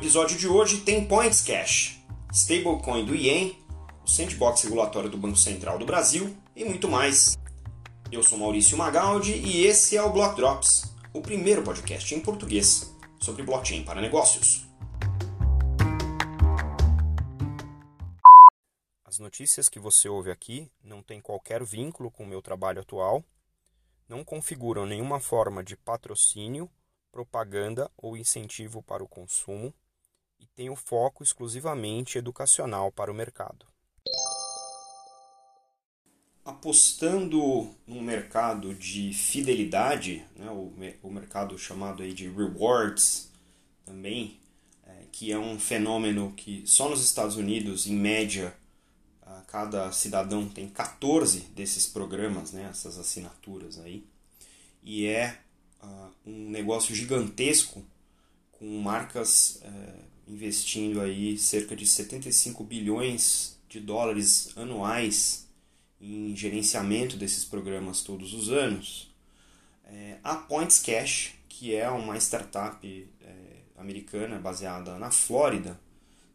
episódio de hoje tem Points Cash, stablecoin do Yen, o sandbox regulatório do Banco Central do Brasil e muito mais. Eu sou Maurício Magaldi e esse é o Block Drops, o primeiro podcast em português sobre blockchain para negócios. As notícias que você ouve aqui não têm qualquer vínculo com o meu trabalho atual, não configuram nenhuma forma de patrocínio propaganda ou incentivo para o consumo e tem o foco exclusivamente educacional para o mercado. Apostando num mercado de fidelidade, né, o, o mercado chamado aí de rewards também, é, que é um fenômeno que só nos Estados Unidos, em média, cada cidadão tem 14 desses programas, né, essas assinaturas aí, e é uh, um negócio gigantesco com marcas uh, investindo aí cerca de 75 bilhões de dólares anuais em gerenciamento desses programas todos os anos. É, a Points Cash, que é uma startup é, americana baseada na Flórida,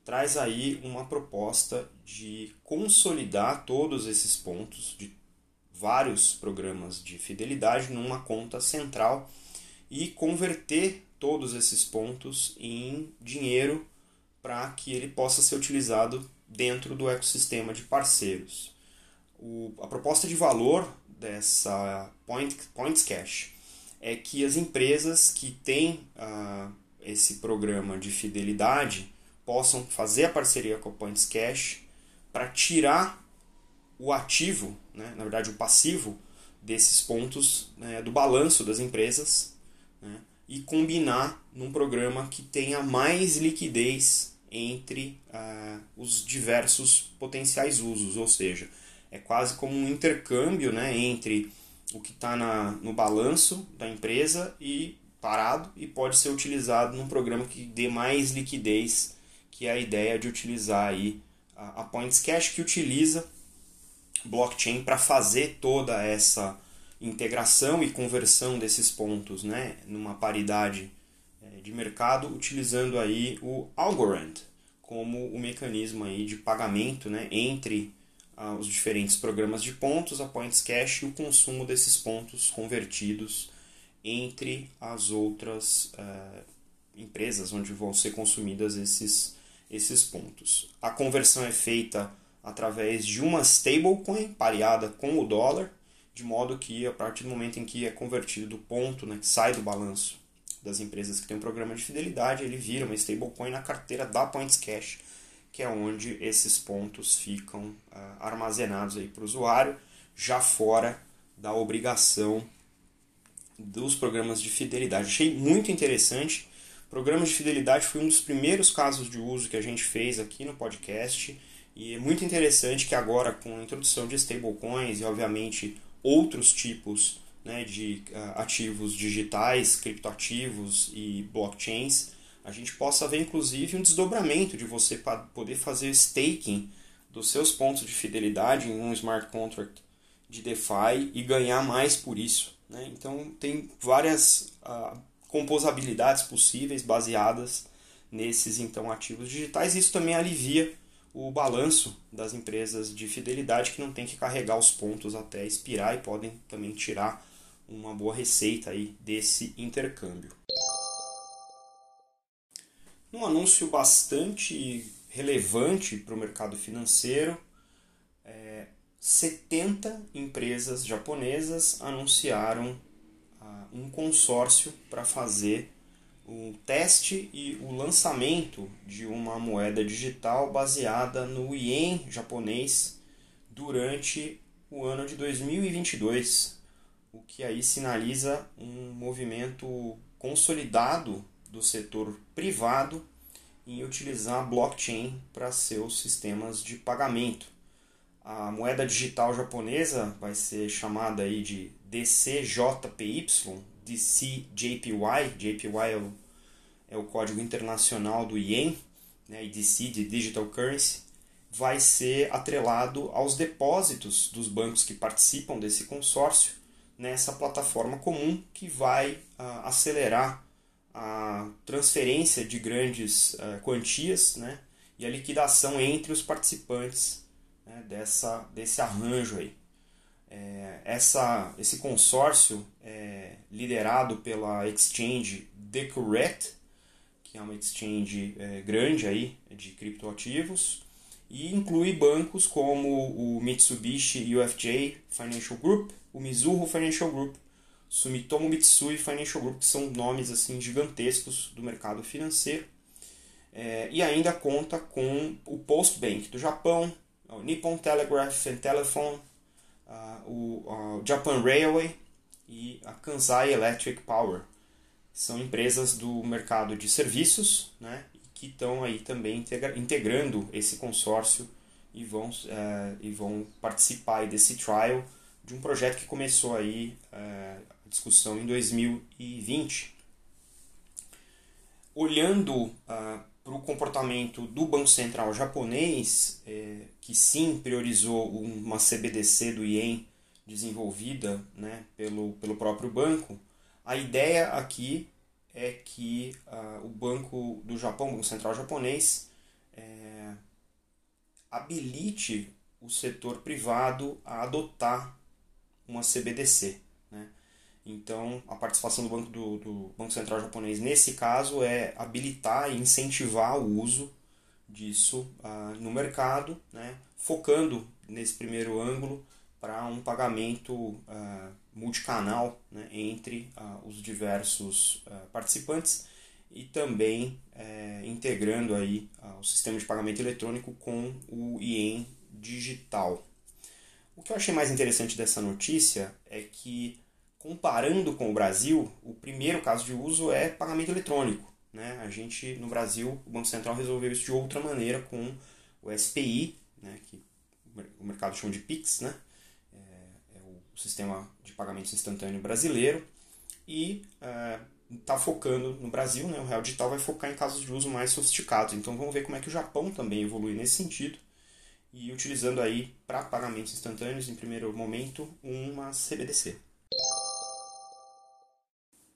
traz aí uma proposta de consolidar todos esses pontos, de vários programas de fidelidade numa conta central e converter todos esses pontos em dinheiro para que ele possa ser utilizado dentro do ecossistema de parceiros. O, a proposta de valor dessa Point, Points Cash é que as empresas que têm uh, esse programa de fidelidade possam fazer a parceria com a Points Cash para tirar o ativo, né, na verdade o passivo desses pontos né, do balanço das empresas né, e combinar num programa que tenha mais liquidez entre uh, os diversos potenciais usos, ou seja, é quase como um intercâmbio né, entre o que está no balanço da empresa e parado e pode ser utilizado num programa que dê mais liquidez, que é a ideia de utilizar aí a, a Points Cash que utiliza blockchain para fazer toda essa integração e conversão desses pontos né, numa paridade é, de mercado, utilizando aí o Algorand como o mecanismo aí de pagamento né, entre ah, os diferentes programas de pontos, a Points Cash e o consumo desses pontos convertidos entre as outras uh, empresas onde vão ser consumidas esses, esses pontos. A conversão é feita através de uma stablecoin pareada com o dólar, de modo que a partir do momento em que é convertido do ponto, né, sai do balanço das empresas que tem um programa de fidelidade, ele vira uma stablecoin na carteira da Points Cash, que é onde esses pontos ficam uh, armazenados para o usuário, já fora da obrigação dos programas de fidelidade. Achei muito interessante. Programas de fidelidade foi um dos primeiros casos de uso que a gente fez aqui no podcast e é muito interessante que agora, com a introdução de stablecoins e, obviamente, outros tipos né, de uh, ativos digitais, criptoativos e blockchains, a gente possa ver, inclusive, um desdobramento de você poder fazer staking dos seus pontos de fidelidade em um smart contract de DeFi e ganhar mais por isso. Né? Então, tem várias uh, composabilidades possíveis baseadas nesses então ativos digitais. Isso também alivia o balanço das empresas de fidelidade que não tem que carregar os pontos até expirar e podem também tirar uma boa receita aí desse intercâmbio. Um anúncio bastante relevante para o mercado financeiro, é, 70 empresas japonesas anunciaram ah, um consórcio para fazer o teste e o lançamento de uma moeda digital baseada no ien japonês durante o ano de 2022, o que aí sinaliza um movimento consolidado do setor privado em utilizar blockchain para seus sistemas de pagamento. A moeda digital japonesa vai ser chamada aí de DCJPY, DCJPY, JPY é o, é o código internacional do Yen, né, e DC de Digital Currency, vai ser atrelado aos depósitos dos bancos que participam desse consórcio nessa plataforma comum que vai uh, acelerar a transferência de grandes uh, quantias né, e a liquidação entre os participantes né, dessa, desse arranjo aí. É, essa, esse consórcio é liderado pela exchange Decuret, que é uma exchange é, grande aí de criptoativos, e inclui bancos como o Mitsubishi UFJ Financial Group, o Mizuho Financial Group, Sumitomo Mitsui Financial Group, que são nomes assim gigantescos do mercado financeiro. É, e ainda conta com o Postbank do Japão, o Nippon Telegraph and Telephone, uh, o uh, Japan Railway e a Kansai Electric Power. São empresas do mercado de serviços né, que estão aí também integra integrando esse consórcio e vão, uh, e vão participar desse trial de um projeto que começou aí uh, a discussão em 2020. Olhando uh, para o comportamento do Banco Central japonês, é, que sim priorizou uma CBDC do Ien desenvolvida né, pelo, pelo próprio banco, a ideia aqui é que uh, o Banco do Japão, o Banco Central japonês, é, habilite o setor privado a adotar uma CBDC. Né? Então, a participação do Banco, do, do Banco Central japonês nesse caso é habilitar e incentivar o uso disso uh, no mercado, né? focando nesse primeiro ângulo para um pagamento uh, multicanal né? entre uh, os diversos participantes e também eh, integrando aí o sistema de pagamento eletrônico com o IEM digital. O que eu achei mais interessante dessa notícia é que comparando com o Brasil, o primeiro caso de uso é pagamento eletrônico. Né? A gente, no Brasil, o Banco Central resolveu isso de outra maneira com o SPI, né? que o mercado chama de PIX, né? é, é o sistema de pagamentos instantâneo brasileiro, e está é, focando no Brasil, né? o Real Digital vai focar em casos de uso mais sofisticados. Então vamos ver como é que o Japão também evolui nesse sentido, e utilizando aí para pagamentos instantâneos, em primeiro momento, uma CBDC.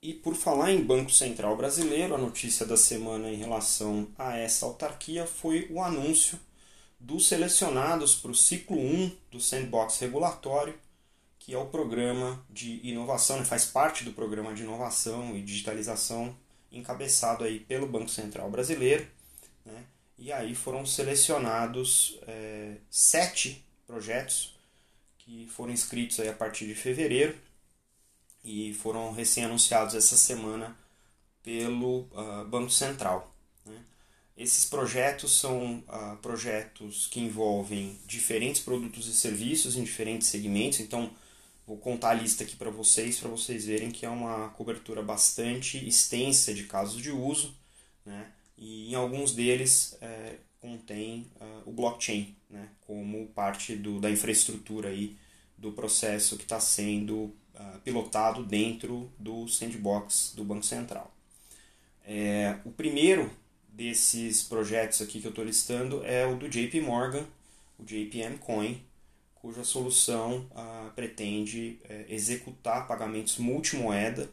E por falar em Banco Central Brasileiro, a notícia da semana em relação a essa autarquia foi o anúncio dos selecionados para o ciclo 1 do Sandbox Regulatório, que é o programa de inovação, né, faz parte do programa de inovação e digitalização encabeçado aí pelo Banco Central Brasileiro. Né? E aí foram selecionados é, sete projetos que foram inscritos aí a partir de fevereiro e foram recém-anunciados essa semana pelo uh, Banco Central. Né? Esses projetos são uh, projetos que envolvem diferentes produtos e serviços em diferentes segmentos, então vou contar a lista aqui para vocês, para vocês verem que é uma cobertura bastante extensa de casos de uso, né? e em alguns deles é, contém uh, o blockchain né? como parte do, da infraestrutura aí do processo que está sendo uh, pilotado dentro do sandbox do Banco Central. É, o primeiro desses projetos aqui que eu estou listando é o do JP Morgan, o JPM Coin, cuja solução uh, pretende uh, executar pagamentos multimoeda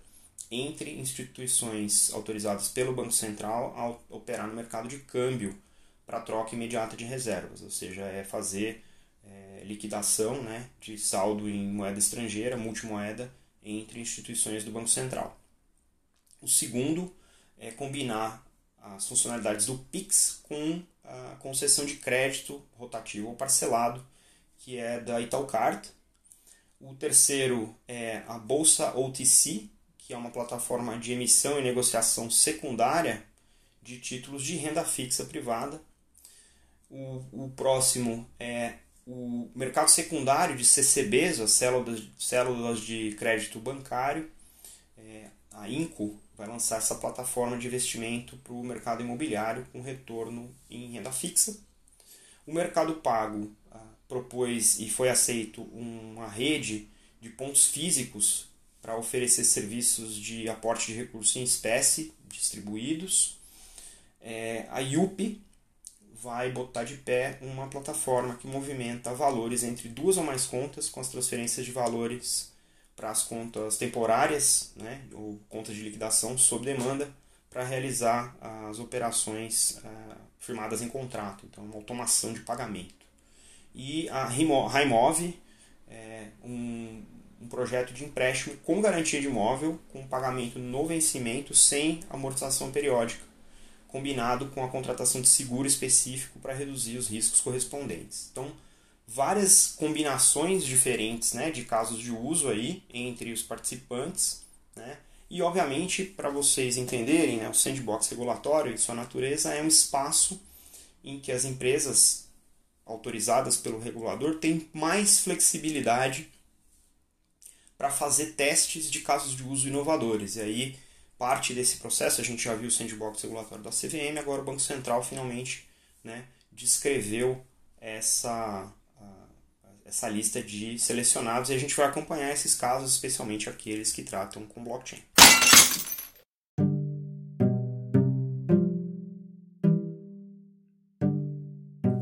entre instituições autorizadas pelo Banco Central ao operar no mercado de câmbio para troca imediata de reservas, ou seja, é fazer é, liquidação né, de saldo em moeda estrangeira, multimoeda, entre instituições do Banco Central. O segundo é combinar as funcionalidades do PIX com a concessão de crédito rotativo ou parcelado, que é da Italcard. O terceiro é a Bolsa OTC, que é uma plataforma de emissão e negociação secundária de títulos de renda fixa privada. O, o próximo é o mercado secundário de CCBs, as células, células de crédito bancário, é, a INCO vai lançar essa plataforma de investimento para o mercado imobiliário com retorno em renda fixa. O Mercado Pago ah, propôs e foi aceito uma rede de pontos físicos para oferecer serviços de aporte de recursos em espécie distribuídos. É, a IUP vai botar de pé uma plataforma que movimenta valores entre duas ou mais contas com as transferências de valores para as contas temporárias, né, ou contas de liquidação sob demanda, para realizar as operações uh, firmadas em contrato, então uma automação de pagamento. E a Raimov é um, um projeto de empréstimo com garantia de imóvel, com pagamento no vencimento sem amortização periódica, combinado com a contratação de seguro específico para reduzir os riscos correspondentes. Então, várias combinações diferentes né, de casos de uso aí entre os participantes. Né, e, obviamente, para vocês entenderem, né, o sandbox regulatório e sua natureza é um espaço em que as empresas autorizadas pelo regulador têm mais flexibilidade para fazer testes de casos de uso inovadores. E aí, parte desse processo, a gente já viu o sandbox regulatório da CVM, agora o Banco Central finalmente né, descreveu essa, essa lista de selecionados e a gente vai acompanhar esses casos, especialmente aqueles que tratam com blockchain.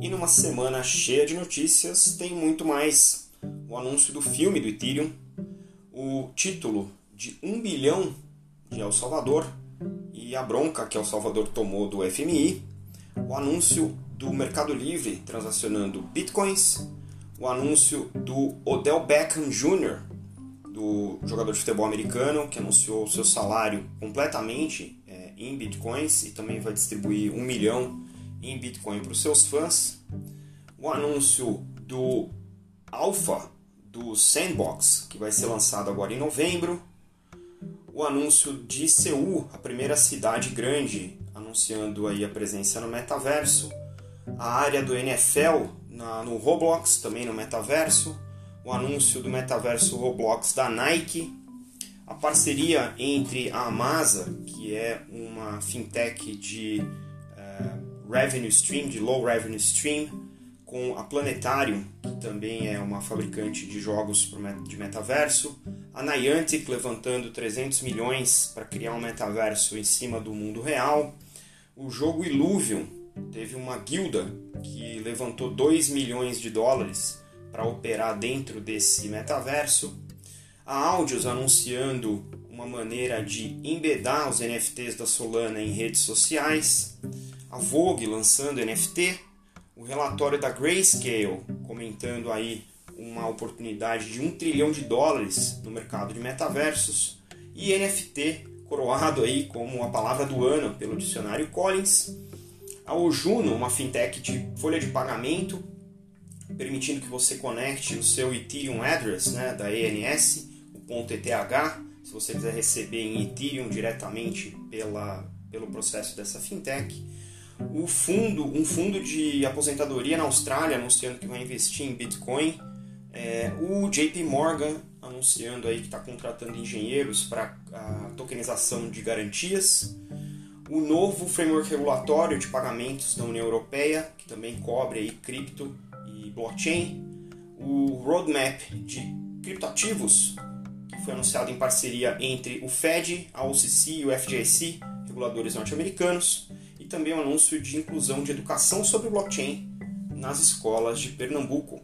E numa semana cheia de notícias, tem muito mais o anúncio do filme do Ethereum, o título de 1 bilhão de El Salvador e a bronca que El Salvador tomou do FMI, o anúncio do Mercado Livre transacionando bitcoins, o anúncio do Odell Beckham Jr., do jogador de futebol americano, que anunciou seu salário completamente é, em bitcoins e também vai distribuir um milhão em bitcoin para os seus fãs, o anúncio do Alpha do Sandbox, que vai ser lançado agora em novembro, o anúncio de Seul, a primeira cidade grande, anunciando aí a presença no metaverso, a área do NFL na, no Roblox, também no metaverso, o anúncio do metaverso Roblox da Nike, a parceria entre a Amasa, que é uma fintech de uh, revenue stream, de low revenue stream, com a Planetarium, que também é uma fabricante de jogos de metaverso, a Niantic levantando 300 milhões para criar um metaverso em cima do mundo real, o jogo Illuvium teve uma guilda que levantou 2 milhões de dólares para operar dentro desse metaverso, a Audios anunciando uma maneira de embedar os NFTs da Solana em redes sociais, a Vogue lançando NFT, o relatório da Grayscale comentando aí uma oportunidade de um trilhão de dólares no mercado de metaversos e NFT coroado aí como a palavra do ano pelo dicionário Collins. A Ojuno, uma fintech de folha de pagamento, permitindo que você conecte o seu Ethereum address né, da ENS, o ponto .eth, se você quiser receber em Ethereum diretamente pela, pelo processo dessa fintech o fundo, um fundo de aposentadoria na Austrália anunciando que vai investir em Bitcoin, é, o JP Morgan anunciando aí que está contratando engenheiros para a tokenização de garantias, o novo framework regulatório de pagamentos da União Europeia, que também cobre aí cripto e blockchain, o roadmap de criptoativos, que foi anunciado em parceria entre o Fed, a OCC e o FDIC, reguladores norte-americanos, e também o um anúncio de inclusão de educação sobre blockchain nas escolas de Pernambuco.